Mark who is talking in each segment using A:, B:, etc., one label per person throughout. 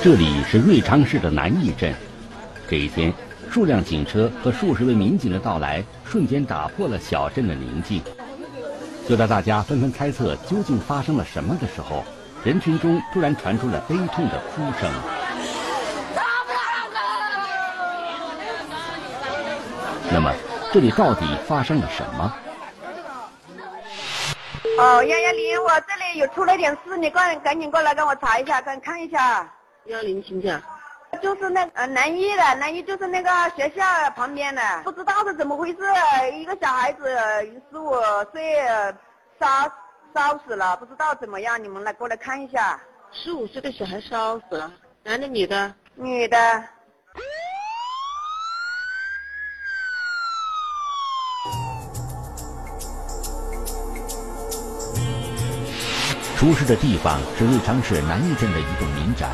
A: 这里是瑞昌市的南义镇。这一天，数辆警车和数十位民警的到来，瞬间打破了小镇的宁静。就在大家纷纷猜测究竟发生了什么的时候，人群中突然传出了悲痛的哭声。那么，这里到底发生了什么？
B: 哦，幺幺零，我这里有出了点事，你赶赶紧过来给我查一下，赶看一下。
C: 幺零，请讲。
B: 就是那呃南一的，南一就是那个学校旁边的，不知道是怎么回事，一个小孩子十五岁烧烧死了，不知道怎么样，你们来过来看一下。
C: 十五岁的小孩烧死了，男的女的？
B: 女的。
A: 出事的地方是瑞昌市南义镇的一栋民宅。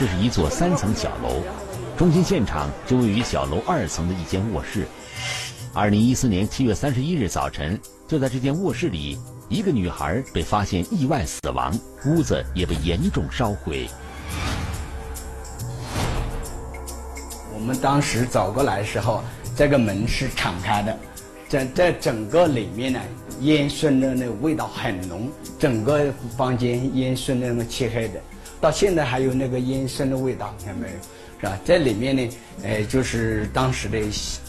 A: 这是一座三层小楼，中心现场就位于小楼二层的一间卧室。二零一四年七月三十一日早晨，就在这间卧室里，一个女孩被发现意外死亡，屋子也被严重烧毁。
D: 我们当时走过来的时候，这个门是敞开的，在在整个里面呢，烟熏的那味道很浓，整个房间烟熏的那么漆黑的。到现在还有那个烟熏的味道，你看没有？是吧？这里面呢，呃，就是当时的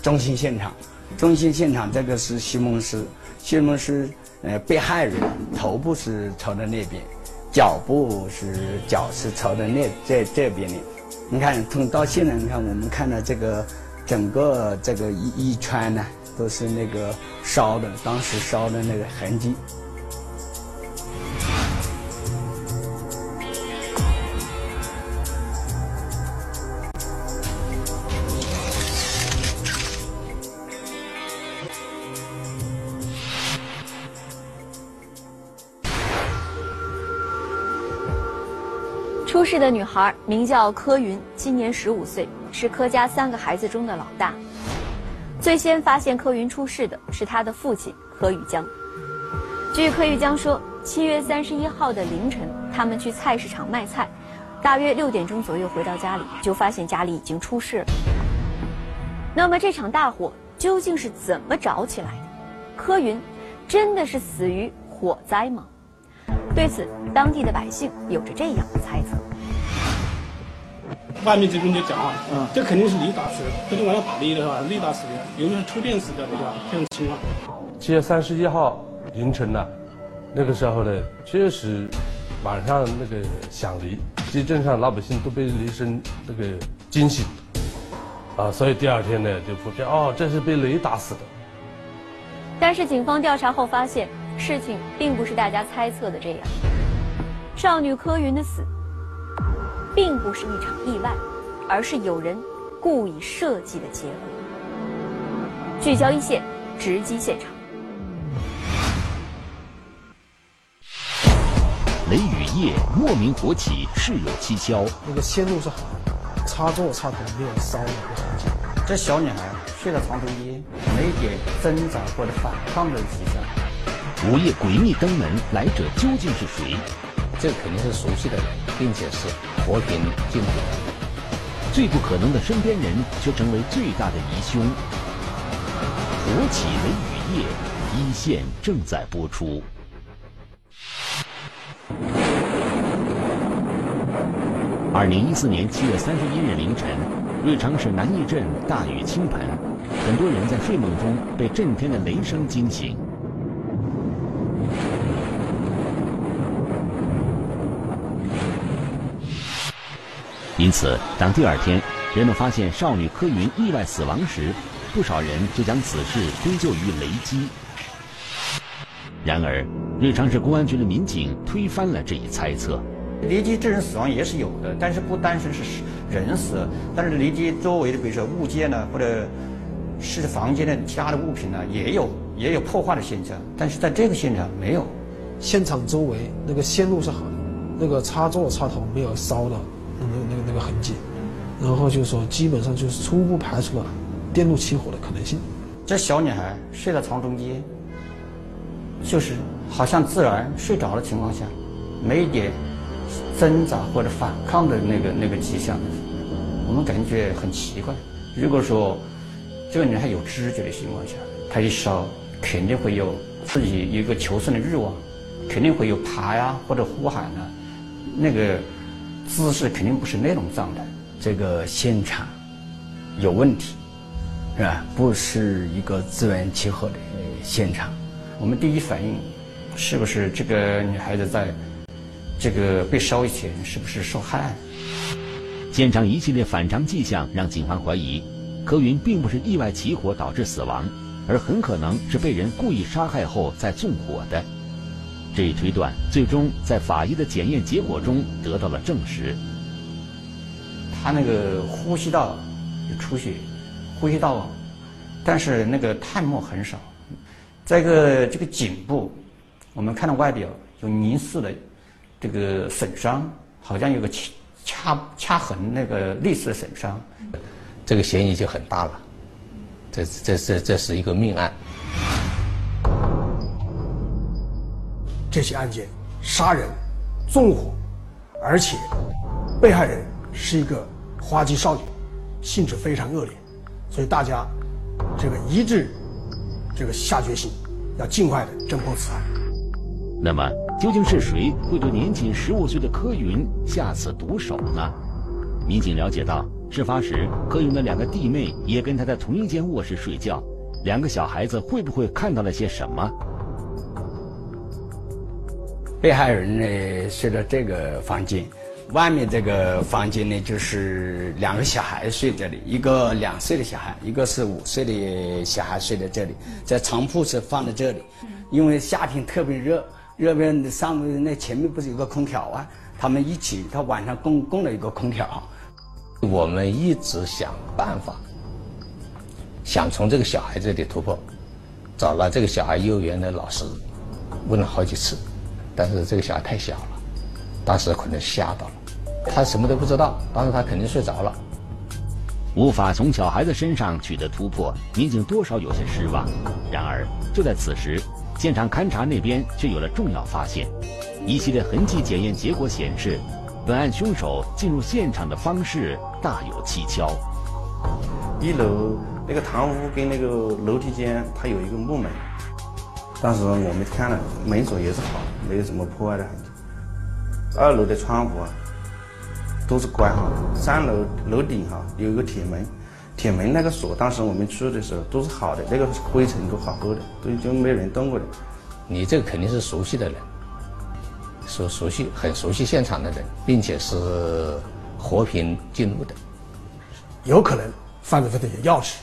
D: 中心现场。中心现场这个是西蒙斯，西蒙斯，呃，被害人头部是朝的那边，脚部是脚是朝的那这这边的。你看，从到现在，你看我们看到这个整个这个一一圈呢，都是那个烧的，当时烧的那个痕迹。
E: 出事的女孩名叫柯云，今年十五岁，是柯家三个孩子中的老大。最先发现柯云出事的是他的父亲柯玉江。据柯玉江说，七月三十一号的凌晨，他们去菜市场卖菜，大约六点钟左右回到家里，就发现家里已经出事了。那么这场大火究竟是怎么着起来的？柯云真的是死于火灾吗？对此，当地的百姓有着这样的猜测。
F: 外面这边就讲啊，嗯，这肯定是雷打死的，昨天晚上打雷的是吧？雷打死的，有没有触电死的，对吧？这种情况。
G: 七月三十一号凌晨呢，那个时候呢，确实晚上那个响雷，其实镇上老百姓都被雷声那个惊醒，啊，所以第二天呢就普遍哦，这是被雷打死的。
E: 但是警方调查后发现。事情并不是大家猜测的这样，少女柯云的死，并不是一场意外，而是有人故意设计的结果。聚焦一线，直击现场。
A: 雷雨夜，莫名火起，事有蹊跷。
H: 那个线路是好的，插座插头没有烧的痕迹。
I: 这小女孩睡在床头间，没一点挣扎或者反抗的迹象。
A: 午夜诡秘登门，来者究竟是谁？
J: 这肯定是熟悉的人，并且是和平进的。
A: 最不可能的身边人，却成为最大的疑凶。火起雷雨夜，一线正在播出。二零一四年七月三十一日凌晨，瑞昌市南义镇大雨倾盆，很多人在睡梦中被震天的雷声惊醒。因此，当第二天人们发现少女柯云意外死亡时，不少人就将此事归咎于雷击。然而，瑞昌市公安局的民警推翻了这一猜测。
I: 雷击致人死亡也是有的，但是不单纯是人死，但是雷击周围的，比如说物件呢，或者是房间的其他的物品呢，也有也有破坏的现象。但是在这个现场没有。
H: 现场周围那个线路是好的，那个插座插头没有烧的。那个那个痕迹，然后就说基本上就是初步排除了电路起火的可能性。
I: 这小女孩睡在床中间，就是好像自然睡着的情况下，没一点挣扎或者反抗的那个那个迹象，我们感觉很奇怪。如果说这个女孩有知觉的情况下，她一烧肯定会有自己一个求生的欲望，肯定会有爬呀或者呼喊啊，那个姿势肯定不是那种状态。
D: 这个现场有问题，是吧？不是一个自圆其说的现场。
I: 我们第一反应是不是这个女孩子在这个被烧以前是不是受害？
A: 现场一系列反常迹象让警方怀疑，柯云并不是意外起火导致死亡，而很可能是被人故意杀害后再纵火的。这一推断最终在法医的检验结果中得到了证实。
I: 他那个呼吸道有出血，呼吸道，但是那个炭末很少。再一个，这个颈部，我们看到外表有凝视的这个损伤，好像有个掐掐掐痕，那个类似的损伤，
J: 这个嫌疑就很大了。这这这这是一个命案。
H: 这起案件杀人、纵火，而且被害人是一个花季少女，性质非常恶劣，所以大家这个一致这个下决心，要尽快的侦破此案。
A: 那么，究竟是谁会对年仅十五岁的柯云下此毒手呢？民警了解到，事发时柯云的两个弟妹也跟他在同一间卧室睡觉，两个小孩子会不会看到了些什么？
D: 被害人呢睡到这个房间，外面这个房间呢就是两个小孩睡这里，一个两岁的小孩，一个是五岁的小孩睡在这里，在床铺是放在这里，因为夏天特别热，热边上面那前面不是有个空调啊，他们一起，他晚上供供了一个空调。
J: 我们一直想办法，想从这个小孩这里突破，找了这个小孩幼儿园的老师，问了好几次。但是这个小孩太小了，当时可能吓到了，他什么都不知道，当时他肯定睡着了，
A: 无法从小孩子身上取得突破，民警多少有些失望。然而就在此时，现场勘查那边却有了重要发现，一系列痕迹检验结果显示，本案凶手进入现场的方式大有蹊跷。
K: 一楼那个堂屋跟那个楼梯间，它有一个木门。当时我们看了门锁也是好，没有什么破坏的痕迹。二楼的窗户啊都是关好的，三楼楼顶哈有一个铁门，铁门那个锁当时我们去的时候都是好的，那个灰尘都好厚的，都就没人动过的。
J: 你这个肯定是熟悉的人，熟熟悉很熟悉现场的人，并且是和平进入的。
H: 有可能犯罪分子有钥匙，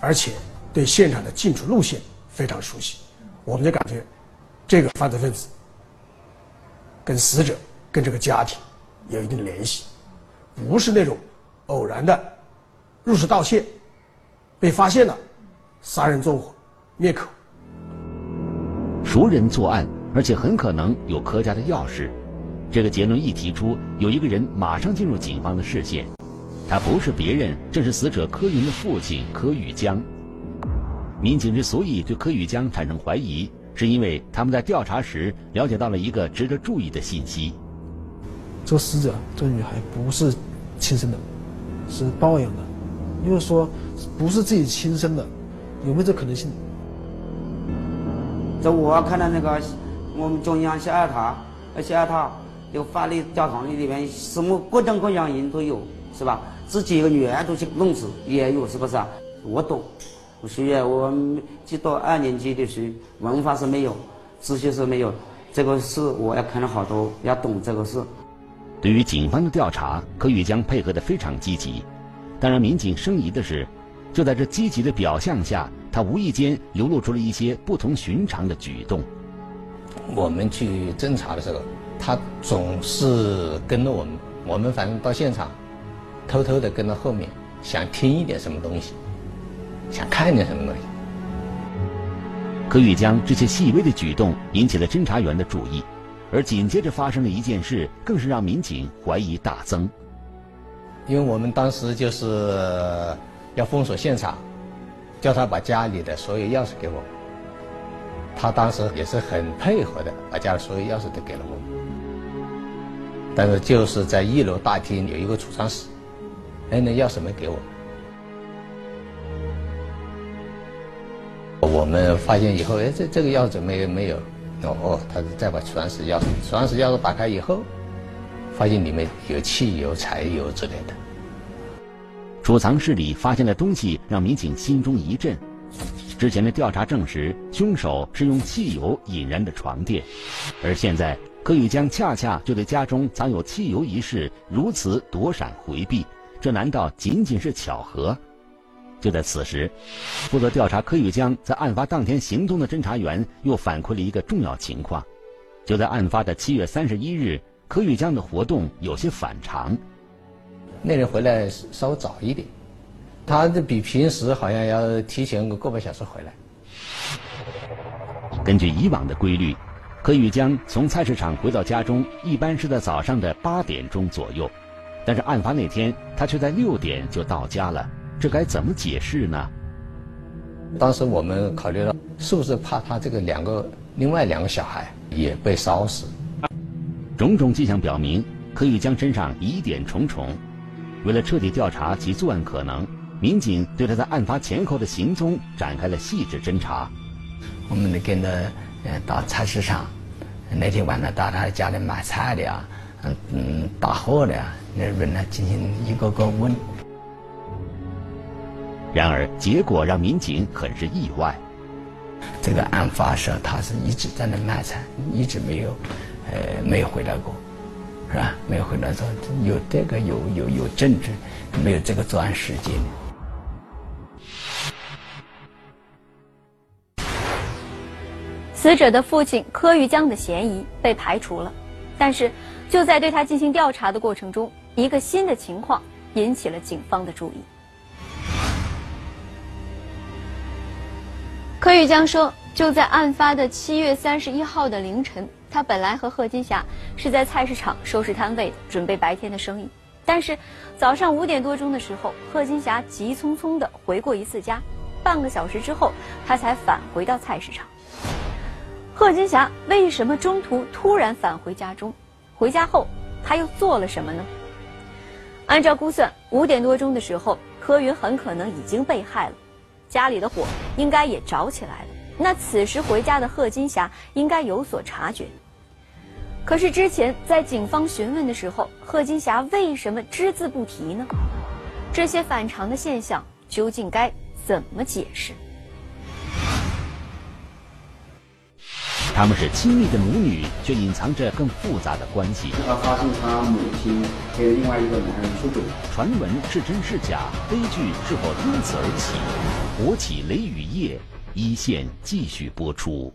H: 而且对现场的进出路线非常熟悉。我们就感觉，这个犯罪分子跟死者、跟这个家庭有一定的联系，不是那种偶然的入室盗窃，被发现了，杀人纵火、灭口。
A: 熟人作案，而且很可能有柯家的钥匙，这个结论一提出，有一个人马上进入警方的视线，他不是别人，正是死者柯云的父亲柯玉江。民警之所以对柯宇江产生怀疑，是因为他们在调查时了解到了一个值得注意的信息：
H: 这个死者，这个女孩不是亲生的，是抱养的。因为说不是自己亲生的，有没有这可能性？
L: 这我看到那个我们中央下塔，下塔有法律教堂里面什么各种各样人都有，是吧？自己一个女儿都去弄死也有，是不是啊？我懂。虽然我们就到二年级的时候，文化是没有，知识是没有，这个事我要看了好多，要懂这个事。
A: 对于警方的调查，柯玉江配合的非常积极。当然民警生疑的是，就在这积极的表象下，他无意间流露出了一些不同寻常的举动。
J: 我们去侦查的时候，他总是跟着我们，我们反正到现场，偷偷的跟到后面，想听一点什么东西。想看见什么东西？
A: 可玉江这些细微的举动引起了侦查员的注意，而紧接着发生的一件事，更是让民警怀疑大增。
J: 因为我们当时就是要封锁现场，叫他把家里的所有钥匙给我，他当时也是很配合的，把家里所有钥匙都给了我。但是就是在一楼大厅有一个储藏室，哎，那钥匙没给我。我们发现以后，哎，这这个钥匙没没有？哦哦，他再把储藏室钥匙，储藏室钥匙打开以后，发现里面有汽油、柴油之类的。
A: 储藏室里发现的东西让民警心中一震。之前的调查证实，凶手是用汽油引燃的床垫，而现在柯宇江恰恰就对家中藏有汽油一事如此躲闪回避，这难道仅仅是巧合？就在此时，负责调查柯宇江在案发当天行踪的侦查员又反馈了一个重要情况：就在案发的七月三十一日，柯宇江的活动有些反常。
J: 那人回来稍微早一点。他这比平时好像要提前个个把小时回来。
A: 根据以往的规律，柯宇江从菜市场回到家中一般是在早上的八点钟左右，但是案发那天他却在六点就到家了，这该怎么解释呢？
J: 当时我们考虑到，是不是怕他这个两个另外两个小孩也被烧死？
A: 种种迹象表明，可以将身上疑点重重。为了彻底调查其作案可能。民警对他在案发前后的行踪展开了细致侦查。
L: 我们跟着呃到菜市场，那天晚上到他家里买菜的呀，嗯嗯打货的呀，那人呢进行一个个问。
A: 然而结果让民警很是意外。
L: 这个案发时他是一直在那卖菜，一直没有，呃没有回来过，是吧？没有回来说有这个有有有证据，没有这个作案时间。
E: 死者的父亲柯玉江的嫌疑被排除了，但是就在对他进行调查的过程中，一个新的情况引起了警方的注意。柯玉江说，就在案发的七月三十一号的凌晨，他本来和贺金霞是在菜市场收拾摊位，准备白天的生意。但是早上五点多钟的时候，贺金霞急匆匆的回过一次家，半个小时之后，他才返回到菜市场。贺金霞为什么中途突然返回家中？回家后他又做了什么呢？按照估算，五点多钟的时候，柯云很可能已经被害了，家里的火应该也着起来了。那此时回家的贺金霞应该有所察觉。可是之前在警方询问的时候，贺金霞为什么只字不提呢？这些反常的现象究竟该怎么解释？
A: 他们是亲密的母女，却隐藏着更复杂的关系。
L: 他发现他母亲和另外一个男人出轨，
A: 传闻是真是假？悲剧是否因此而起？火起雷雨夜，一线继续播出。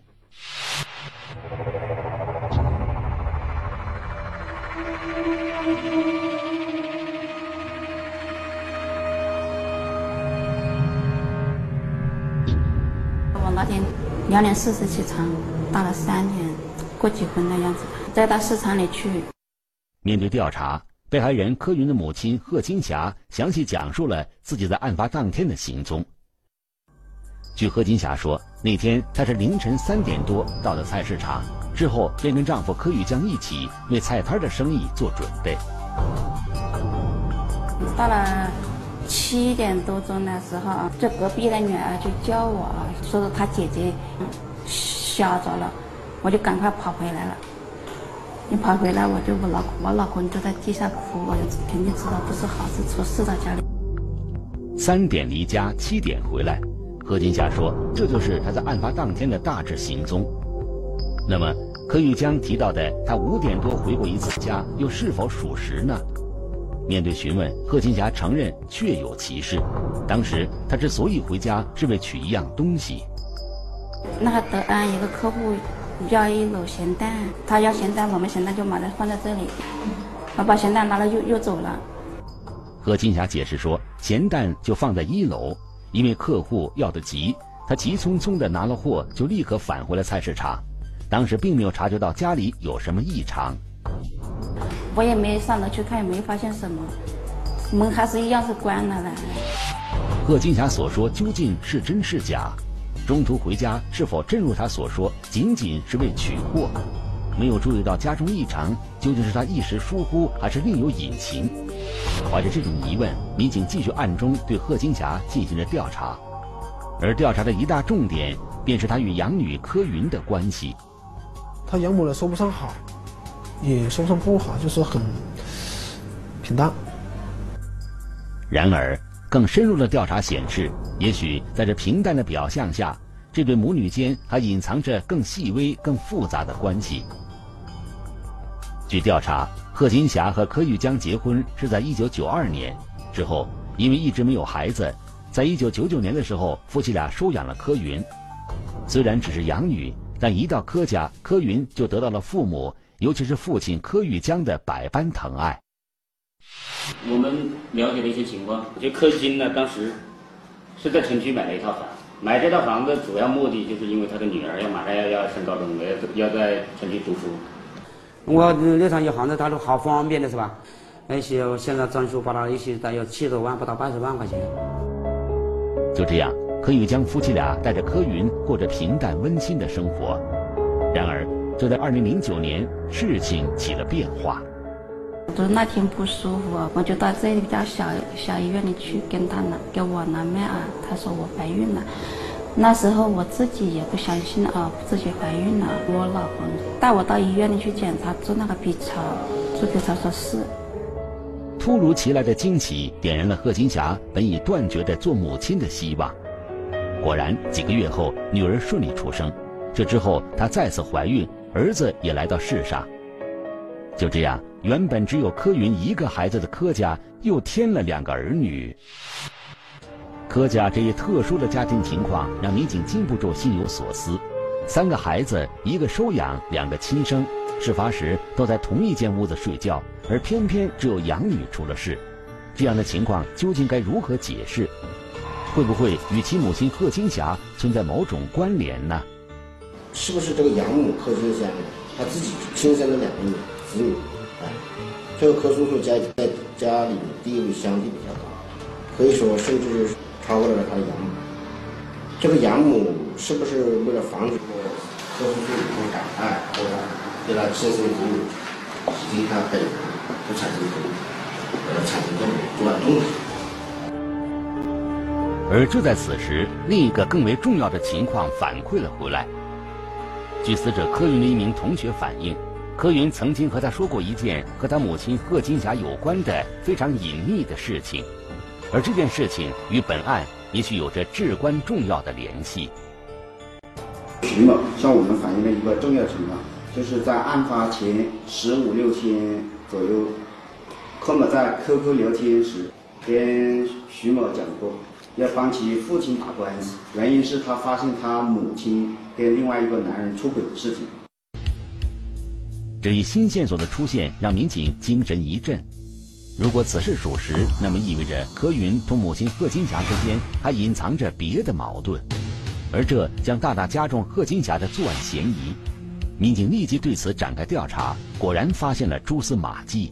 M: 我那天两点四十起床。到了三点，过几婚的样子，再到市场里去。
A: 面对调查，被害人柯云的母亲贺金霞详细讲述了自己在案发当天的行踪。据贺金霞说，那天她是凌晨三点多到的菜市场，之后便跟丈夫柯玉江一起为菜摊的生意做准备。
M: 到了七点多钟的时候，这隔壁的女儿就叫我，说是她姐姐。吓着了，我就赶快跑回来了。一跑回来，我就我老我老公就在地下哭，我就肯定知道不是好事出事了家里。
A: 三点离家，七点回来，何金霞说，这就是他在案发当天的大致行踪。那么，柯玉江提到的他五点多回过一次家，又是否属实呢？面对询问，贺金霞承认确有其事。当时他之所以回家，是为取一样东西。
M: 那个德安一个客户要一篓咸蛋，他要咸蛋，我们咸蛋就把它放在这里，我把咸蛋拿了又又走了。
A: 何金霞解释说，咸蛋就放在一楼，因为客户要的急，他急匆匆的拿了货就立刻返回了菜市场，当时并没有察觉到家里有什么异常。
M: 我也没上楼去看，也没发现什么，门还是一样是关了的。
A: 贺金霞所说究竟是真是假？中途回家是否真如他所说，仅仅是为取货？没有注意到家中异常，究竟是他一时疏忽，还是另有隐情？怀着这种疑问，民警继续暗中对贺金霞进行着调查，而调查的一大重点便是他与养女柯云的关系。
H: 他养母呢，说不上好，也说不上不好，就是很平淡。
A: 然而，更深入的调查显示，也许在这平淡的表象下，这对母女间还隐藏着更细微、更复杂的关系。据调查，贺金霞和柯玉江结婚是在1992年，之后因为一直没有孩子，在1999年的时候，夫妻俩收养了柯云。虽然只是养女。但一到柯家，柯云就得到了父母，尤其是父亲柯玉江的百般疼爱。
N: 我们了解的一些情况，就柯金呢，当时是在城区买了一套房，买这套房子主要目的就是因为他的女儿要马上要要升高中，要要在城区读书。
L: 我那套一房子，他说好方便的是吧？那些现在装修把它一些大约七十万，不到八十万块钱。
A: 就这样。柯玉江夫妻俩带着柯云过着平淡温馨的生活，然而就在二零零九年，事情起了变化。
M: 就是那天不舒服，我就到这家小小医院里去跟他拿给我拿脉啊，他说我怀孕了。那时候我自己也不相信啊，自己怀孕了。我老公带我到医院里去检查，做那个 B 超，做 B 超说是。
A: 突如其来的惊喜点燃了贺金霞本已断绝的做母亲的希望。果然，几个月后，女儿顺利出生。这之后，她再次怀孕，儿子也来到世上。就这样，原本只有柯云一个孩子的柯家又添了两个儿女。柯家这一特殊的家庭情况让民警禁不住心有所思：三个孩子，一个收养，两个亲生，事发时都在同一间屋子睡觉，而偏偏只有养女出了事。这样的情况究竟该如何解释？会不会与其母亲贺金霞存在某种关联呢？
O: 是不是这个养母贺金霞她自己亲生的两个女儿子女？哎，这个柯叔叔家在家里地位相对比较高，可以说甚至超过了他的养母。这个养母是不是为了防止柯叔叔以后感爱，或者对他亲生子女以及他本人不产生呃产生这种作案动？
A: 而就在此时，另一个更为重要的情况反馈了回来。据死者柯云的一名同学反映，柯云曾经和他说过一件和他母亲贺金霞有关的非常隐秘的事情，而这件事情与本案也许有着至关重要的联系。
P: 徐某向我们反映了一个重要情况，就是在案发前十五六天左右，柯某在 QQ 聊天时跟徐某讲过。要帮其父亲打官司，原因是他发现他母亲跟另外一个男人出轨的事情。
A: 这一新线索的出现让民警精神一振。如果此事属实，那么意味着何云同母亲贺金霞之间还隐藏着别的矛盾，而这将大大加重贺金霞的作案嫌疑。民警立即对此展开调查，果然发现了蛛丝马迹。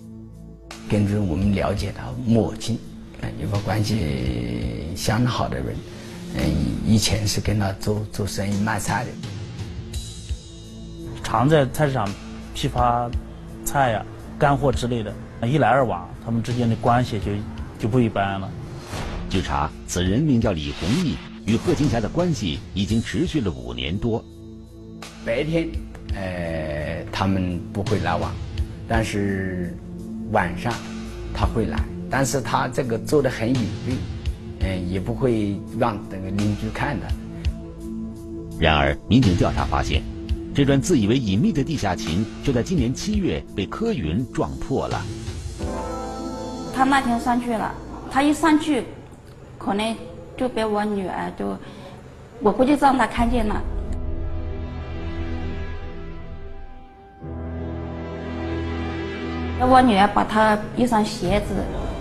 D: 根据我们了解到母亲。一个关系相当好的人，嗯，以前是跟他做做生意卖菜的，
Q: 常在菜市场批发菜呀、干货之类的，一来二往，他们之间的关系就就不一般了。
A: 据查，此人名叫李红义，与贺金霞的关系已经持续了五年多。
D: 白天，呃，他们不会来往，但是晚上他会来。但是他这个做的很隐蔽，嗯，也不会让这个邻居看的。
A: 然而，民警调查发现，这段自以为隐秘的地下情，就在今年七月被柯云撞破了。
M: 他那天上去了，他一上去，可能就被我女儿就，我估计让他看见了。我女儿把他一双鞋子。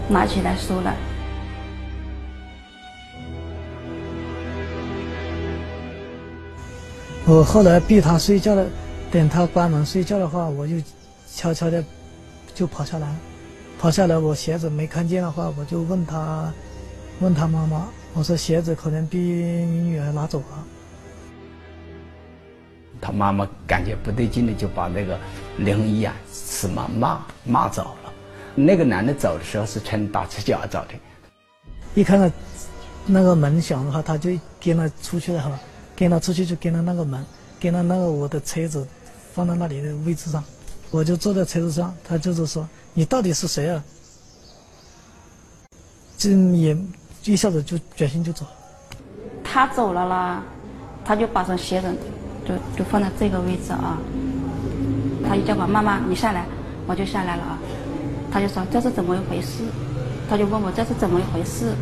M: 拿起来收了。
R: 我后来逼他睡觉了，等他关门睡觉的话，我就悄悄的就跑下来，跑下来我鞋子没看见的话，我就问他，问他妈妈，我说鞋子可能被你女儿拿走了。
D: 他妈妈感觉不对劲的，就把那个林红一啊什么骂骂走了。那个男的走的时候是穿大赤脚走的，
R: 一看到那个门响的话，他就跟了出去了哈，跟他出去就跟他那个门，跟他那个我的车子放在那里的位置上，我就坐在车子上，他就是说你到底是谁啊？这也一下子就转身就走。
M: 他走了啦，他就把双鞋子就就放在这个位置啊，他就叫我妈妈你下来，我就下来了啊。他就说这是怎么一回事？他就问我这是怎么一回事？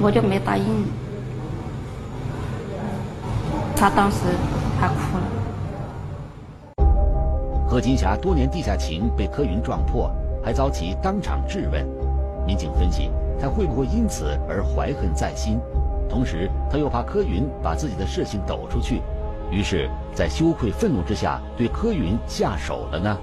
M: 我就没答应。他当时还哭了。
A: 贺金霞多年地下情被柯云撞破，还遭其当场质问。民警分析，他会不会因此而怀恨在心？同时，他又怕柯云把自己的事情抖出去，于是，在羞愧愤怒之下对柯云下手了呢？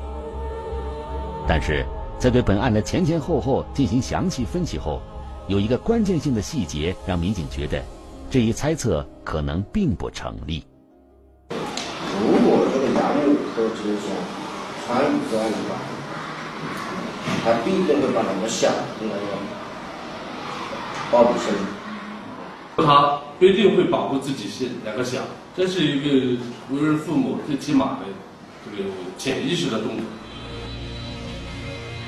A: 但是。在对本案的前前后后进行详细分析后，有一个关键性的细节让民警觉得，这一猜测可能并不成立。
O: 如果这个杨某和之前参与这案的话，他必定会把那个小的那个保护起来。
G: 他不一定会保护自己是两个小，这是一个为人父母最起码的这个潜意识的动作。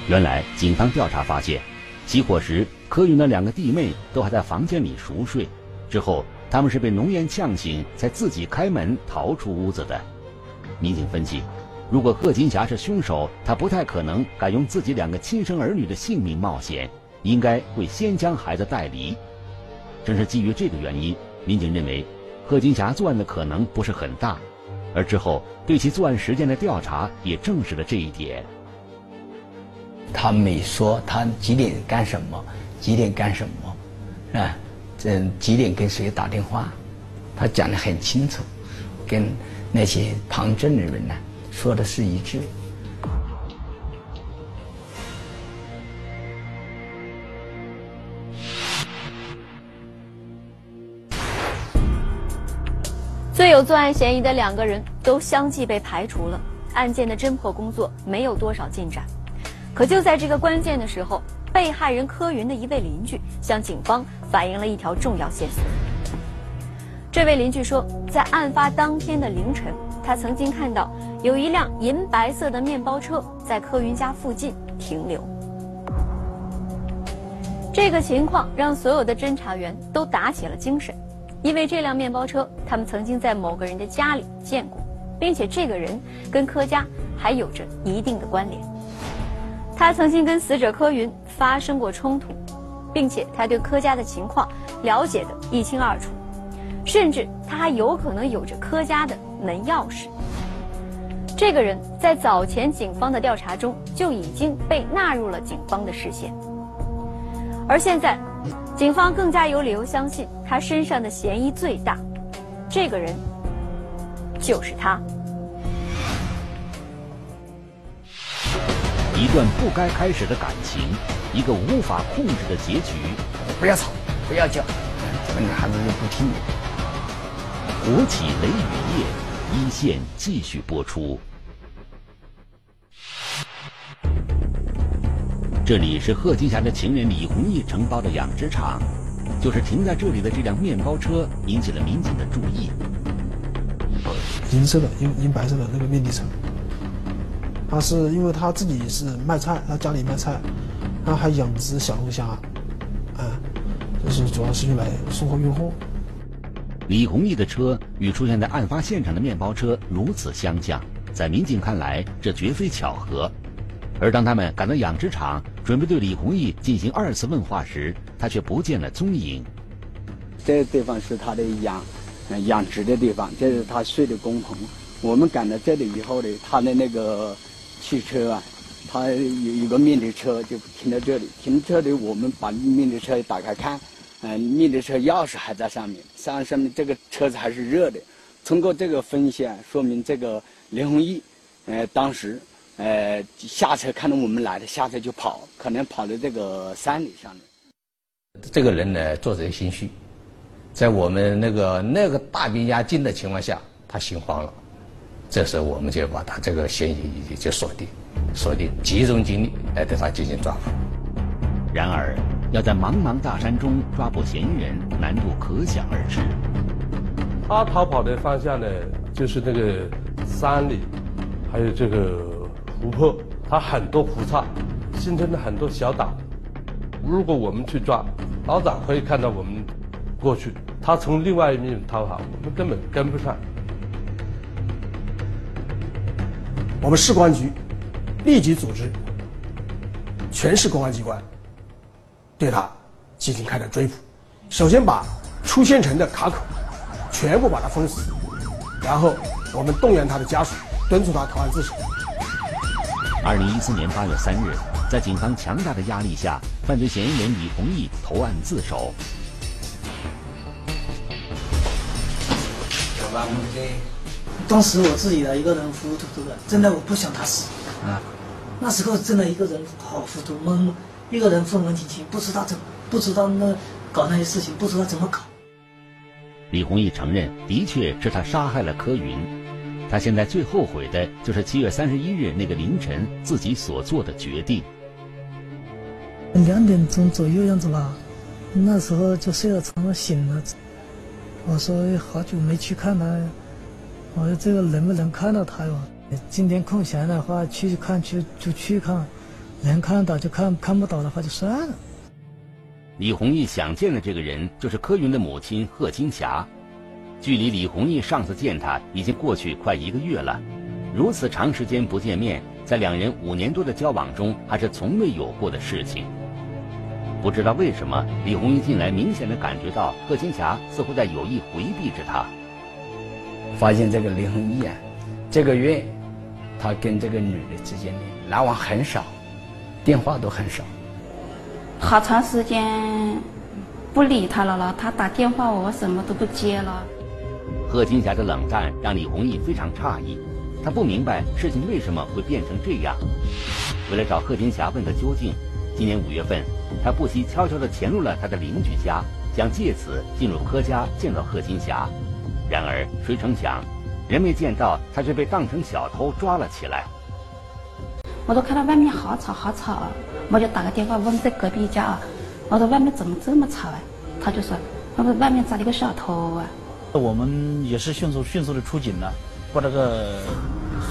A: 原来，警方调查发现，起火时柯云的两个弟妹都还在房间里熟睡。之后，他们是被浓烟呛醒，才自己开门逃出屋子的。民警分析，如果贺金霞是凶手，他不太可能敢用自己两个亲生儿女的性命冒险，应该会先将孩子带离。正是基于这个原因，民警认为，贺金霞作案的可能不是很大。而之后对其作案时间的调查也证实了这一点。
D: 他没说他几点干什么，几点干什么，啊，嗯几点跟谁打电话，他讲的很清楚，跟那些旁证的人呢说的是一致。
E: 最有作案嫌疑的两个人都相继被排除了，案件的侦破工作没有多少进展。可就在这个关键的时候，被害人柯云的一位邻居向警方反映了一条重要线索。这位邻居说，在案发当天的凌晨，他曾经看到有一辆银白色的面包车在柯云家附近停留。这个情况让所有的侦查员都打起了精神，因为这辆面包车他们曾经在某个人的家里见过，并且这个人跟柯家还有着一定的关联。他曾经跟死者柯云发生过冲突，并且他对柯家的情况了解的一清二楚，甚至他还有可能有着柯家的门钥匙。这个人在早前警方的调查中就已经被纳入了警方的视线，而现在，警方更加有理由相信他身上的嫌疑最大，这个人就是他。
A: 一段不该开始的感情，一个无法控制的结局。
D: 不要吵，不要叫，这个女孩子就不听。
A: 火起雷雨夜，一线继续播出。这里是贺金霞的情人李红毅承包的养殖场，就是停在这里的这辆面包车引起了民警的注意。
H: 银色的银银白色的那个面的车。他是因为他自己是卖菜，他家里卖菜，他还养殖小龙虾，啊，就是主要是用来送货运货。
A: 李红义的车与出现在案发现场的面包车如此相像，在民警看来，这绝非巧合。而当他们赶到养殖场，准备对李红义进行二次问话时，他却不见了踪影。
D: 这个地方是他的养养殖的地方，这是他睡的工棚。我们赶到这里以后呢，他的那个。汽车啊，他有一个面的车就停在这里。停这里，我们把面的车打开看，嗯，面的车钥匙还在上面，上上面这个车子还是热的。通过这个分析啊，说明这个林宏义，呃，当时呃下车看到我们来的，下车就跑，可能跑到这个山里上面。
J: 这个人呢，做贼心虚，在我们那个那个大兵压境的情况下，他心慌了，这时候我们就把他这个嫌疑就锁定，锁定，集中精力来对他进行抓捕。
A: 然而，要在茫茫大山中抓捕嫌疑人，难度可想而知。
G: 他逃跑的方向呢，就是那个山里，还有这个湖泊，它很多湖岔，形成了很多小岛。如果我们去抓，老早可以看到我们过去，他从另外一面逃跑，我们根本跟不上。
H: 我们市公安局立即组织全市公安机关对他进行开展追捕。首先把出县城的卡口全部把它封死，然后我们动员他的家属，敦促他投案自首。
A: 二零一四年八月三日，在警方强大的压力下，犯罪嫌疑人李宏毅投案自首。
R: 当时我自己的一个人糊糊涂涂的，真的我不想他死。啊，那时候真的一个人好糊涂懵懵，一个人风文情情，不知道怎不知道那搞那些事情，不知道怎么搞。
A: 李宏毅承认，的确是他杀害了柯云。他现在最后悔的就是七月三十一日那个凌晨自己所做的决定。
R: 两点钟左右样子吧，那时候就睡到床上醒了，我说好久没去看他。我说这个能不能看到他哟？今天空闲的话去看去就去看，能看到就看，看不到的话就算了。
A: 李宏毅想见的这个人就是柯云的母亲贺金霞，距离李宏毅上次见他已经过去快一个月了。如此长时间不见面，在两人五年多的交往中还是从未有过的事情。不知道为什么，李宏毅近来明显的感觉到贺金霞似乎在有意回避着他。
D: 发现这个李宏毅啊，这个月他跟这个女的之间的来往很少，电话都很少。
M: 好长时间不理他了了，他打电话我什么都不接了。
A: 贺金霞的冷淡让李宏毅非常诧异，他不明白事情为什么会变成这样。为了找贺金霞问个究竟，今年五月份，他不惜悄悄地潜入了他的邻居家，想借此进入柯家见到贺金霞。然而，谁成想，人没见到，他却被当成小偷抓了起来。
M: 我都看到外面好吵好吵，我就打个电话问在隔壁家啊，我说外面怎么这么吵啊？他就说，他说外面抓了个小偷啊。
Q: 我们也是迅速迅速的出警了，把这个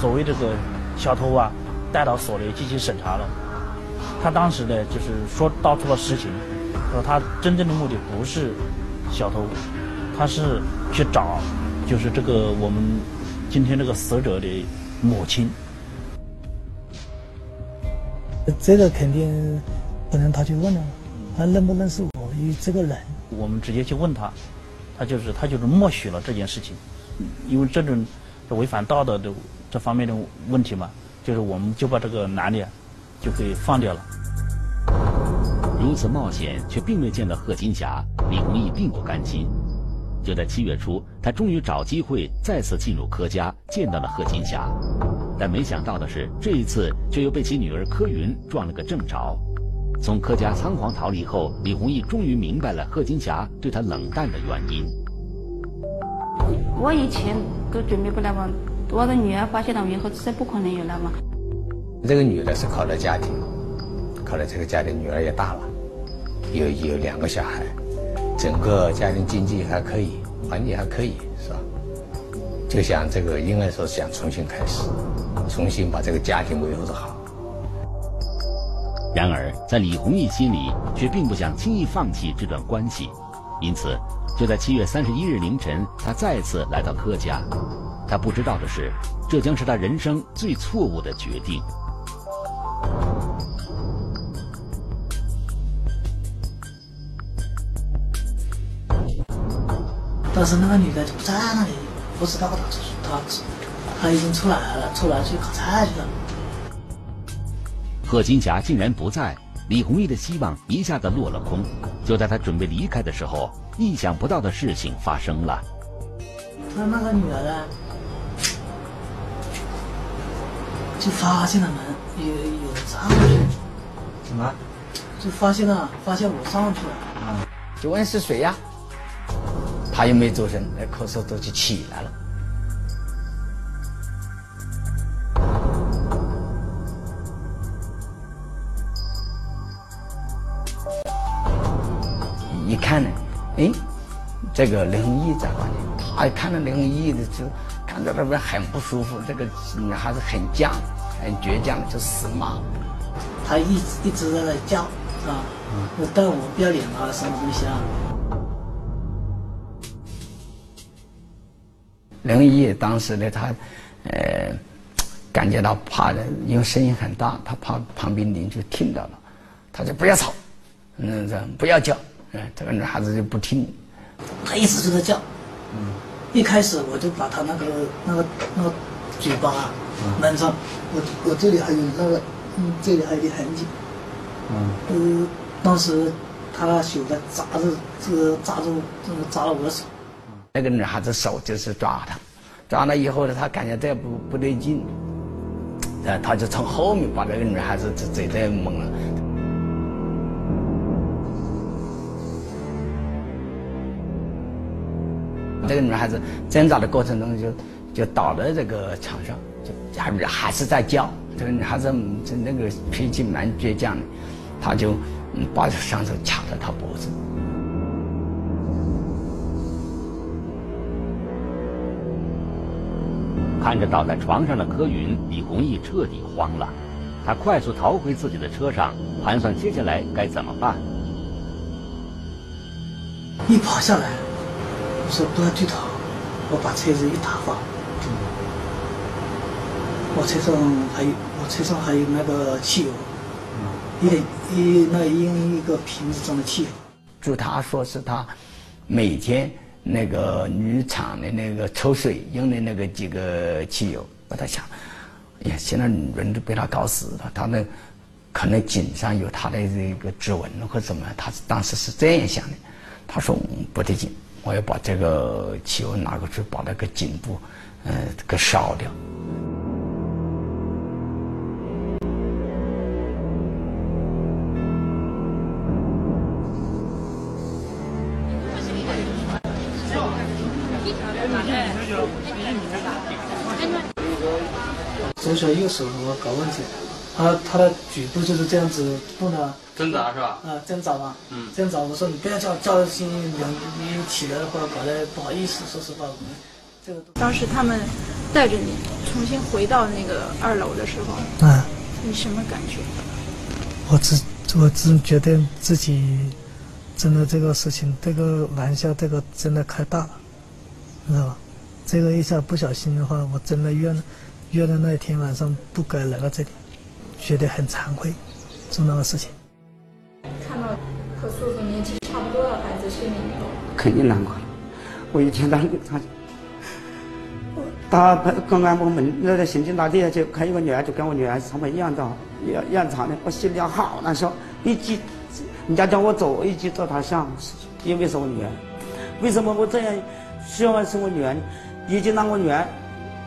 Q: 所谓这个小偷啊带到所里进行审查了。他当时呢就是说道出了实情，说他真正的目的不是小偷。他是去找，就是这个我们今天这个死者的母亲。
R: 这个肯定不能他去问了，他认不认识我与这个人？
Q: 我们直接去问他，他就是他就是默许了这件事情，因为这种违反道德的这方面的问题嘛，就是我们就把这个男的就给放掉了。
A: 如此冒险却并未见到贺金霞，李宏毅并不甘心。就在七月初，他终于找机会再次进入柯家，见到了贺金霞。但没想到的是，这一次却又被其女儿柯云撞了个正着。从柯家仓皇逃离后，李宏毅终于明白了贺金霞对他冷淡的原因。
M: 我以前都准备不来往，我的女儿发现了以后，这不可能有来往。
J: 这个女的是考了家庭，考了这个家庭，女儿也大了，有有两个小孩。整个家庭经济还可以，环境还可以，是吧？就想这个，应该说想重新开始，重新把这个家庭维护的好。
A: 然而，在李宏毅心里却并不想轻易放弃这段关系，因此，就在七月三十一日凌晨，他再次来到柯家。他不知道的是，这将是他人生最错误的决定。
R: 但是那个女的就不在那里，不知道她她她已经出来了，出来去烤菜去了。
A: 贺金霞竟然不在，李宏毅的希望一下子落了空。就在他准备离开的时候，意想不到的事情发生了。
R: 那那个女的呢，就发现了门有有人上去。
D: 什么？
R: 就发现了，发现我上去了。
D: 啊！就问是谁呀？他又没做声，那咳嗽都就起来了。一看呢，哎，这个林毅在哪里，他一看到林毅的就感到那边很不舒服，这个还是很犟，很倔强，就死骂。
R: 他一直一直在那叫啊，嗯、但我不要脸啊，什么东西啊。
D: 林红义当时呢，他呃感觉到怕的，因为声音很大，他怕旁边邻居听到了，他就不要吵，嗯，这不要叫，嗯，这个女孩子就不听。
R: 她一直就在叫，嗯，一开始我就把他那个那个那个嘴巴闷上，我我这里还有那个，嗯，这里还有点痕迹，嗯，呃，当时他手在扎着这个扎住这个扎了我的手，
D: 那个女孩子手就是抓他，抓了以后呢，他感觉这不不对劲，呃，他就从后面把那个女孩子这这这蒙了。这个女孩子挣扎的过程中就就倒在这个墙上，就还还是在叫。这个女孩子这那个脾气蛮倔强的，他就把双手掐着她脖子。
A: 看着倒在床上的柯云，李弘毅彻底慌了。他快速逃回自己的车上，盘算接下来该怎么办。
R: 一跑下来，我说不要去逃，我把车子一打放。我车上还有，我车上还有那个汽油，一点一那一一个瓶子装的汽油。
D: 据他说是他每天那个铝厂的那个抽水用的那个几个汽油，我在想，哎呀，现在人都被他搞死了，他那可能井上有他的这个指纹或者怎么，他当时是这样想的。他说不对劲，我要把这个汽油拿过去，把那个颈部，嗯，给烧掉。
R: 左手右手我搞问题，他他的举步就是这样子不能
S: 挣扎是吧？
R: 啊，挣扎嘛，
S: 嗯，
R: 挣扎。我说你不要叫叫醒两你起来的话，搞得不好意思。说实话，我们这个
T: 当时他们带着你重新回到那个二楼的时候，
R: 啊，
T: 你什么感觉？
R: 我只我只觉得自己真的这个事情，这个玩笑，这个真的开大了，知道吧？这个一下不小心的话，我真的冤了约了那天晚上不该来到这里，觉得很惭愧，做那个事情。
T: 看到和叔叔年纪差不多的孩子，心里头
L: 肯定难过了。我一天到晚他，他刚刚我们那个刑警大队就看一个女儿，就跟我女儿差不多一样大，一样长的，我心里好难受。一记，人家叫我走，一记走他想，因为是我女儿，为什么我这样希望是我女儿？已经让我女儿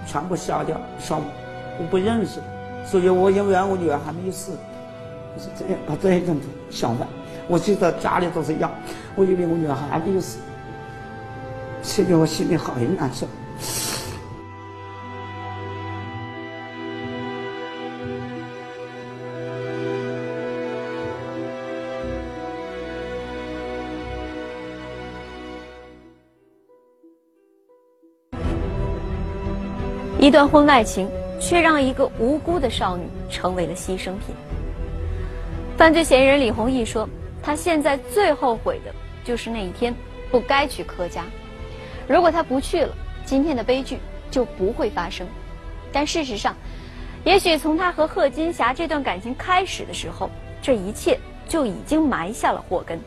L: 全部消掉，消，我不认识，所以我因为我女儿还没有死，我是这样，把这一种想法，我记得家里都是一样，我以为我女儿还没有死，所以我心里很难受。
E: 一段婚外情，却让一个无辜的少女成为了牺牲品。犯罪嫌疑人李弘毅说：“他现在最后悔的就是那一天不该去柯家。如果他不去了，今天的悲剧就不会发生。但事实上，也许从他和贺金霞这段感情开始的时候，这一切就已经埋下了祸根。”